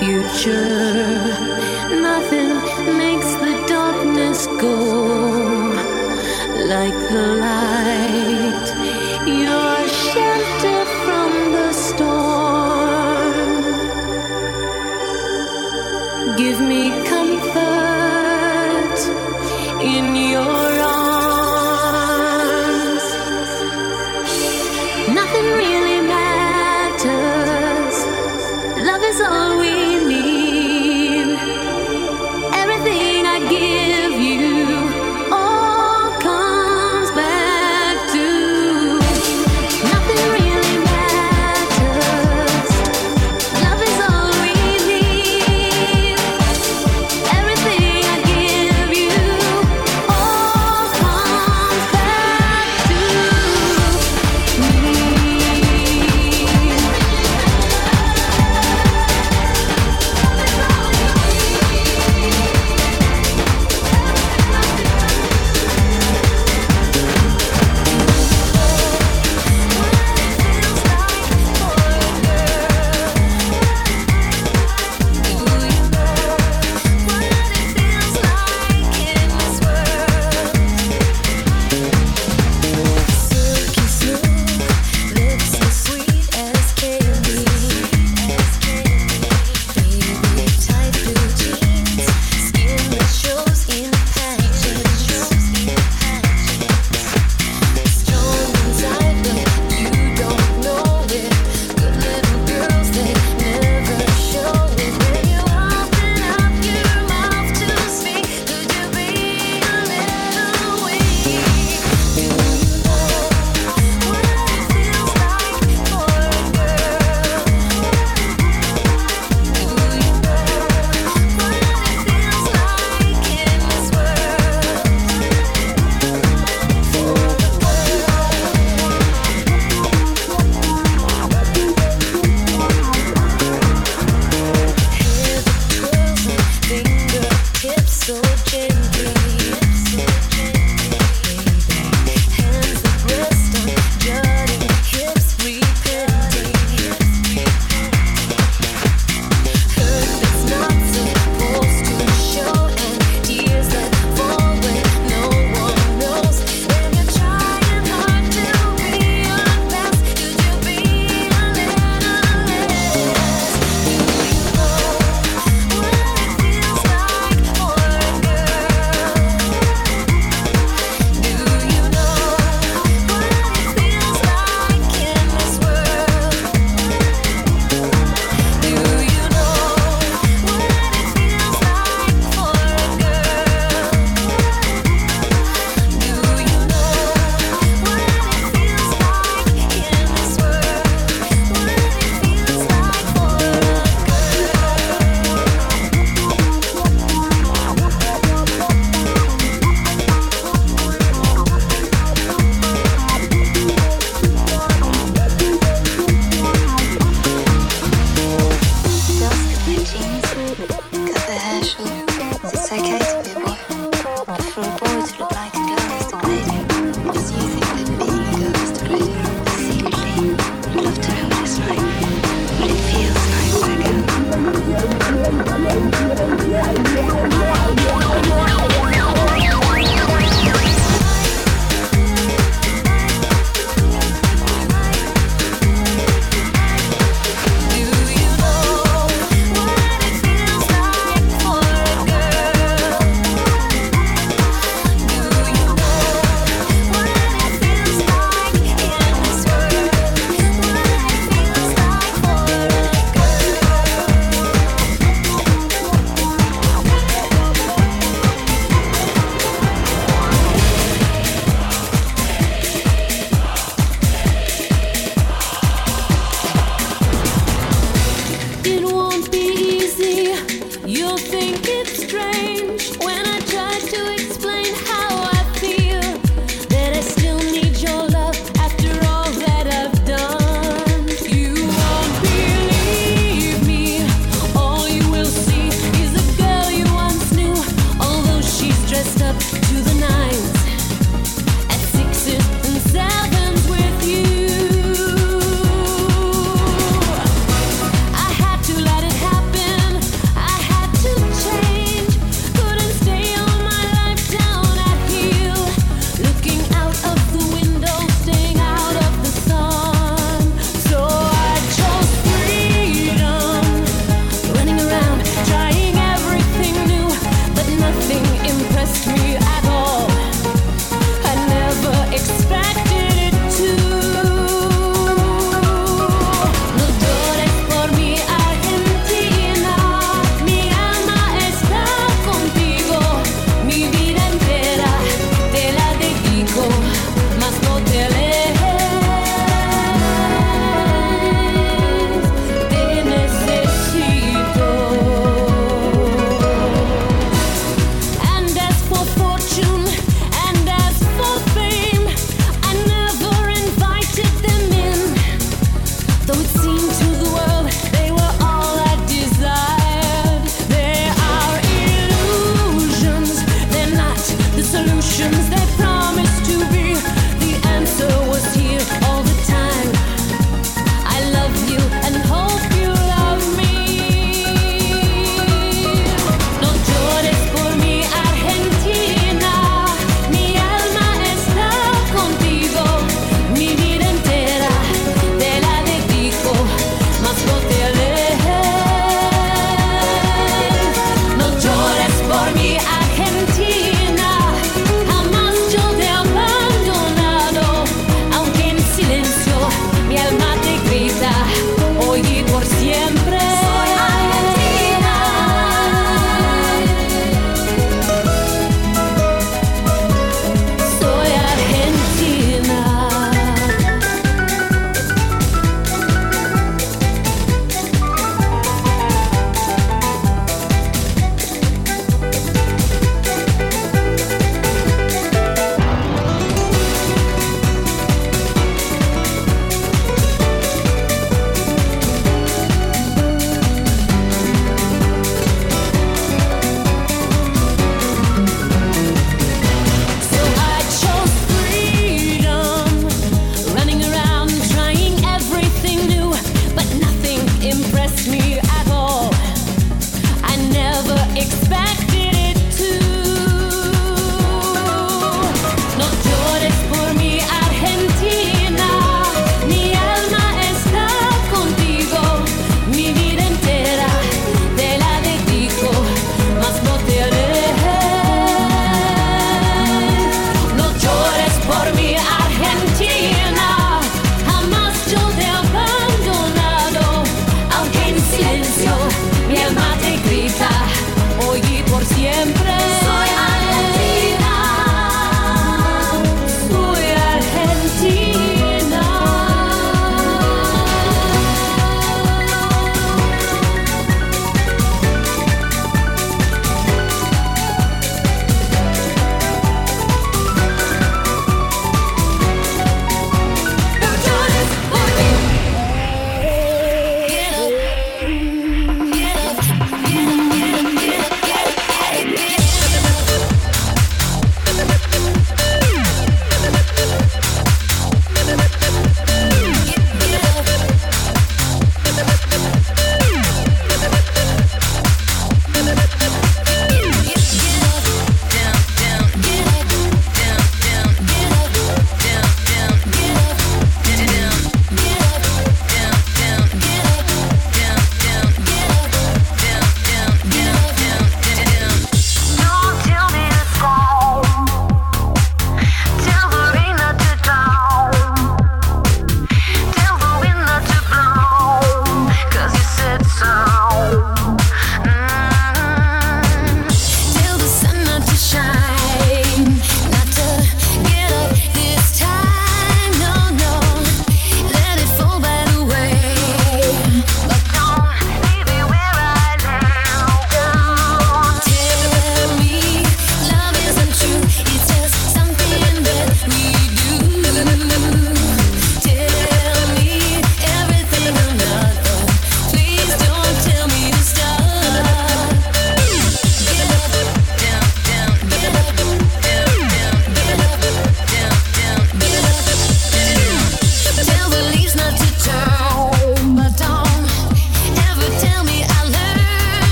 future. Nothing makes the darkness go like the light.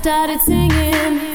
Started singing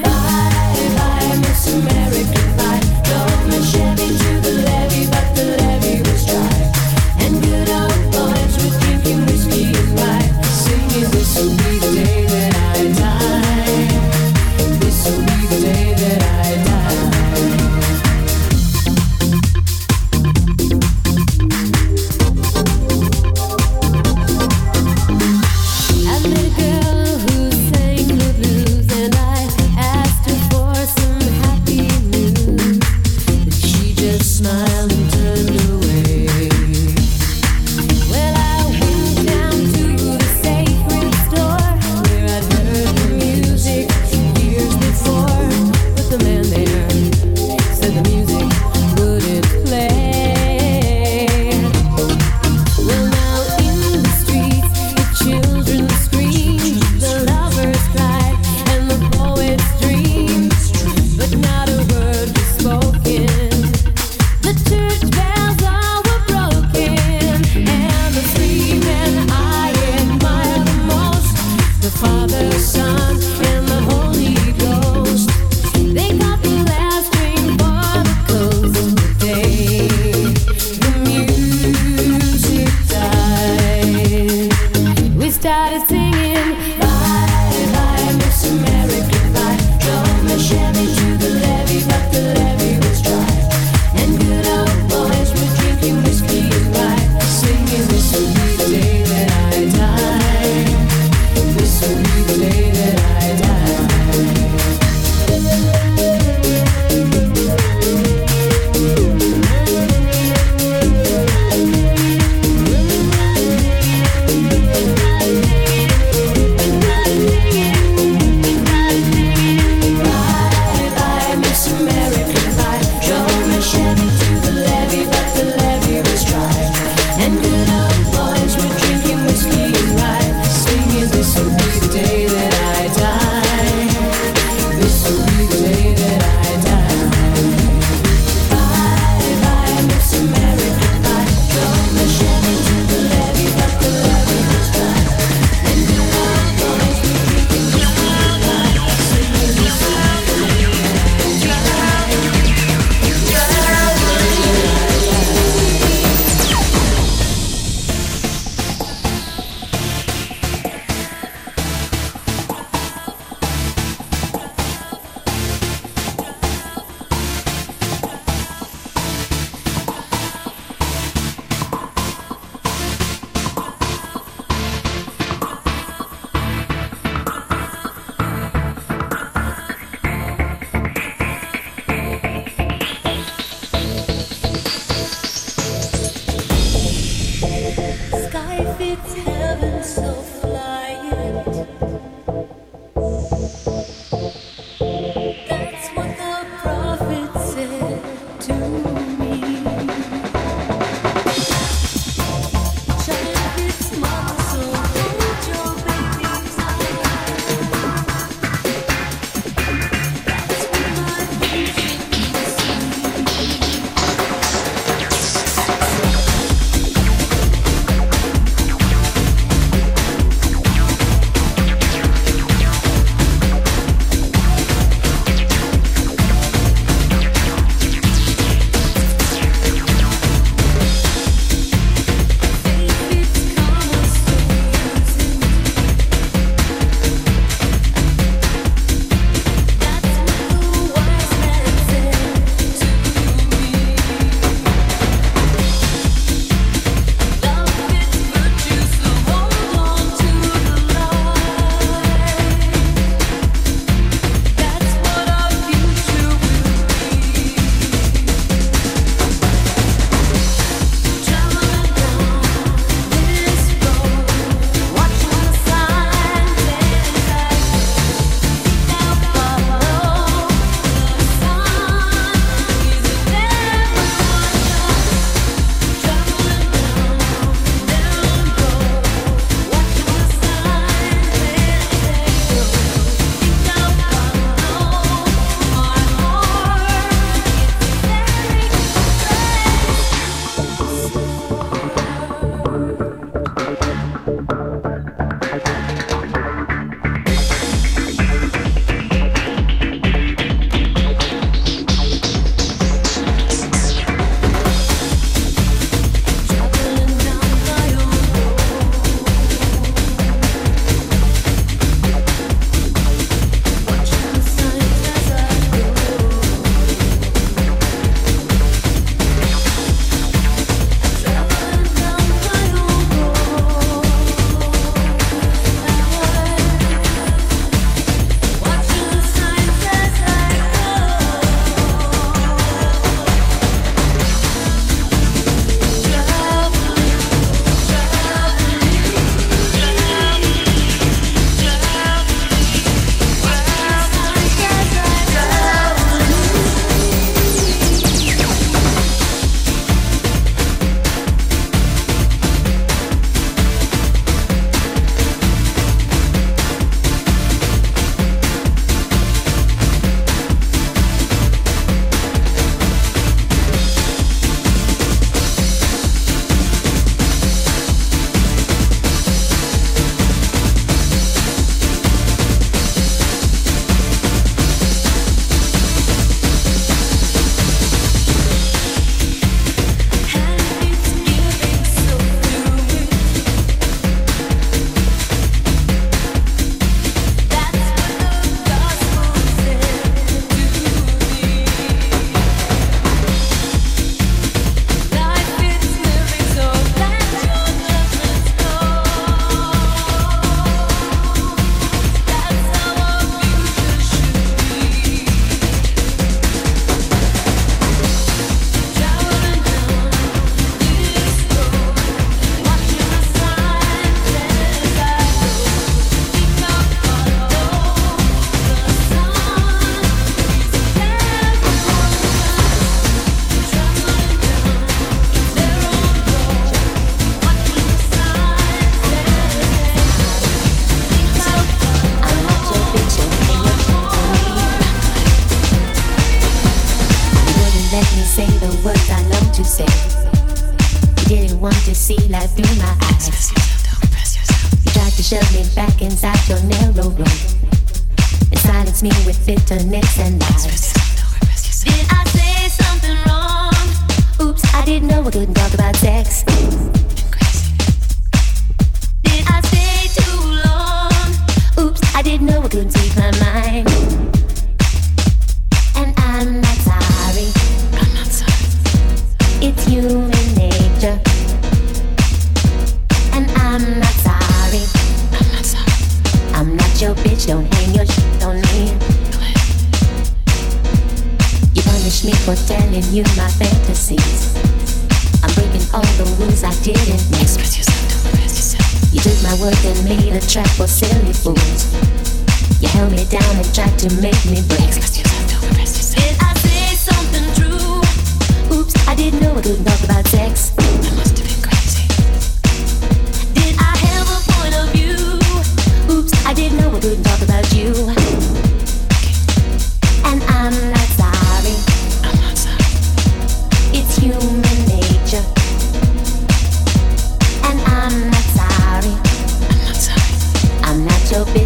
Not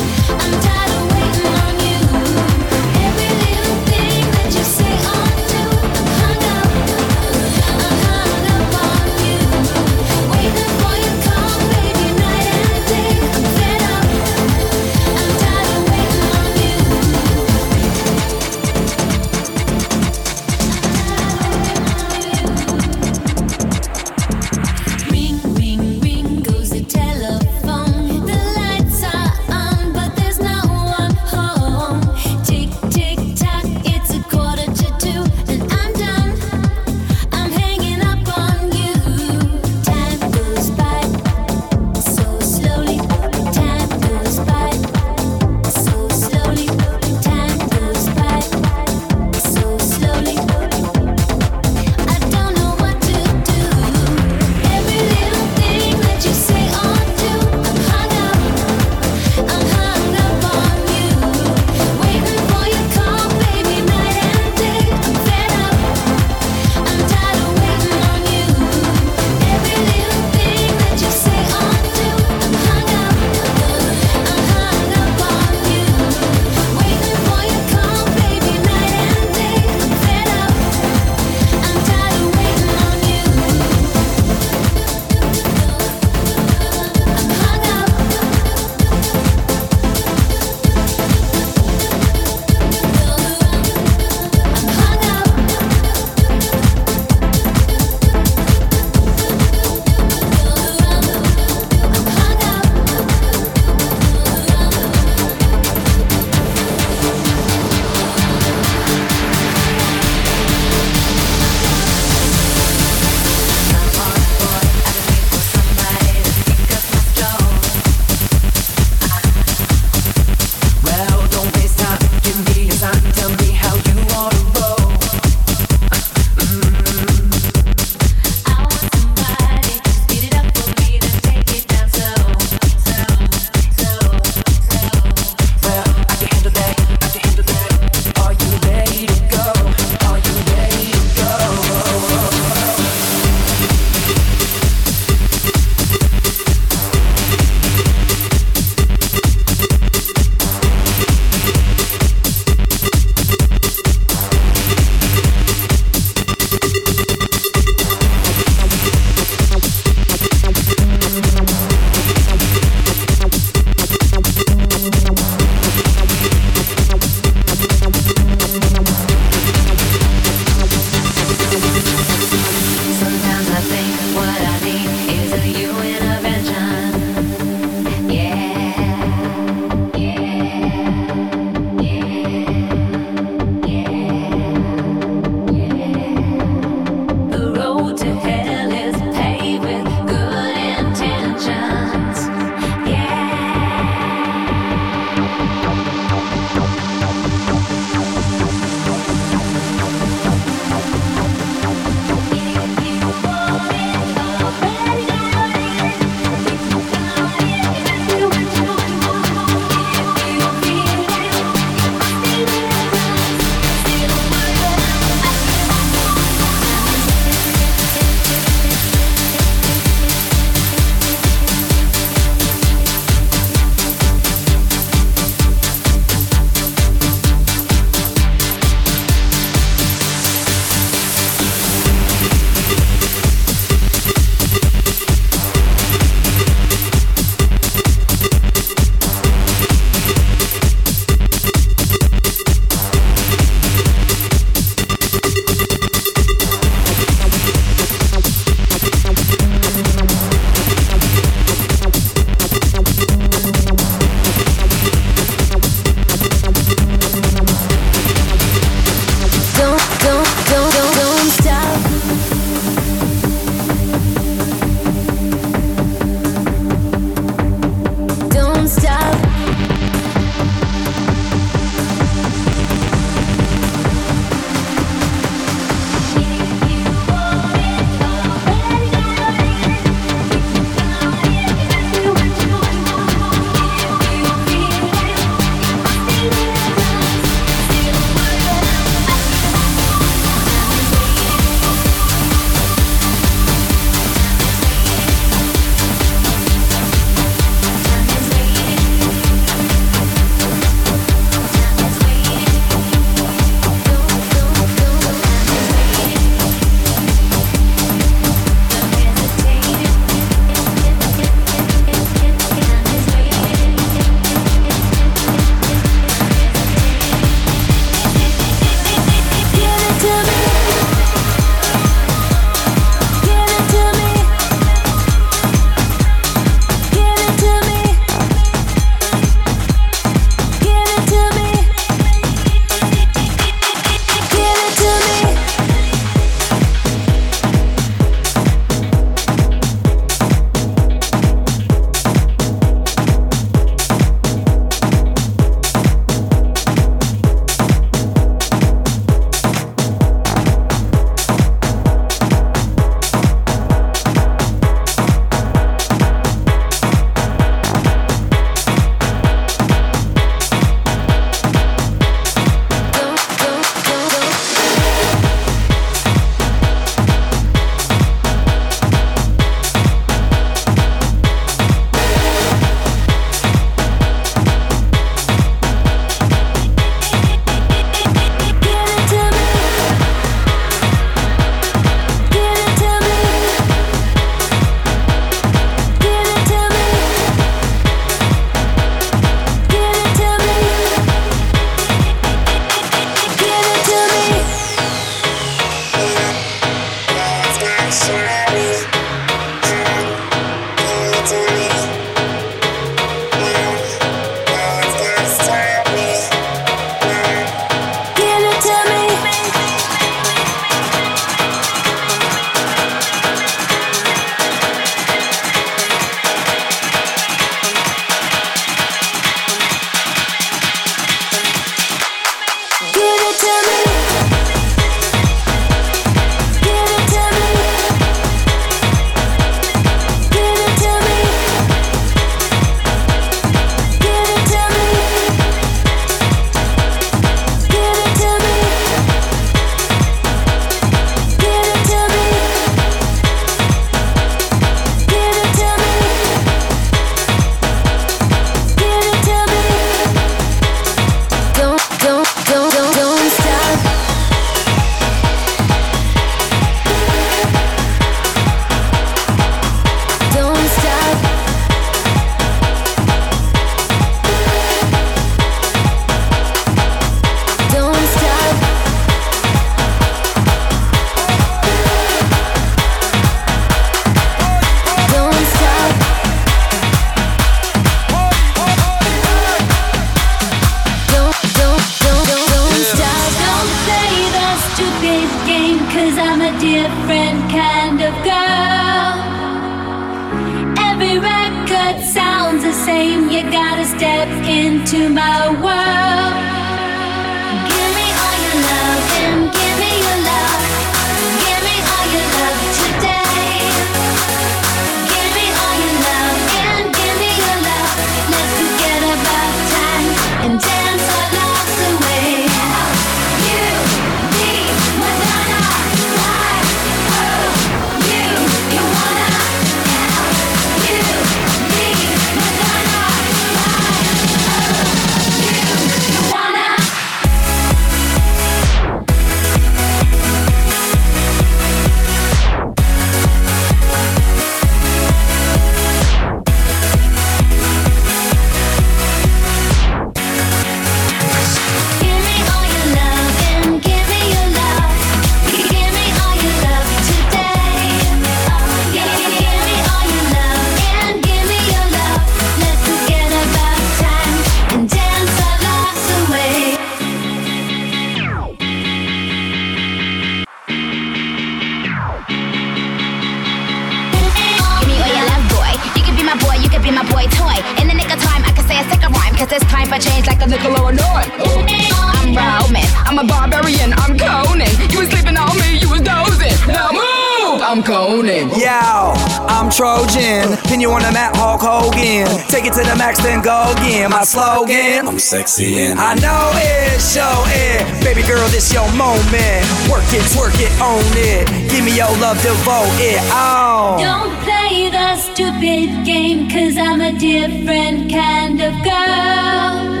sexy and I know it's your end. Baby girl, this your moment. Work it, work it, own it. Give me your love, devote it. Oh. Don't play the stupid game, cause I'm a different kind of girl.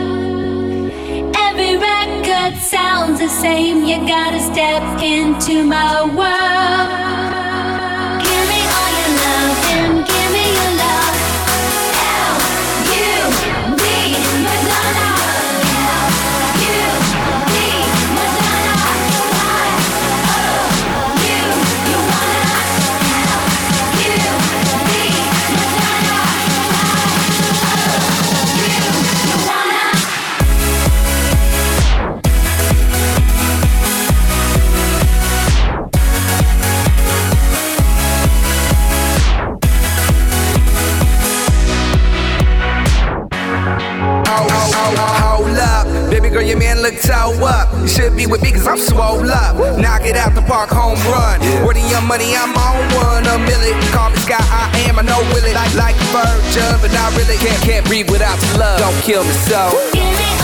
Every record sounds the same. You gotta step into my world. girl, your man look toe up. You should be with me cause I'm swole up. Knock it out the park, home run. Where your money, I'm on one. A million. Call me Sky, I am, I know will it. Like, like a virgin, but I really. Can't, can't breathe without love. Don't kill me so.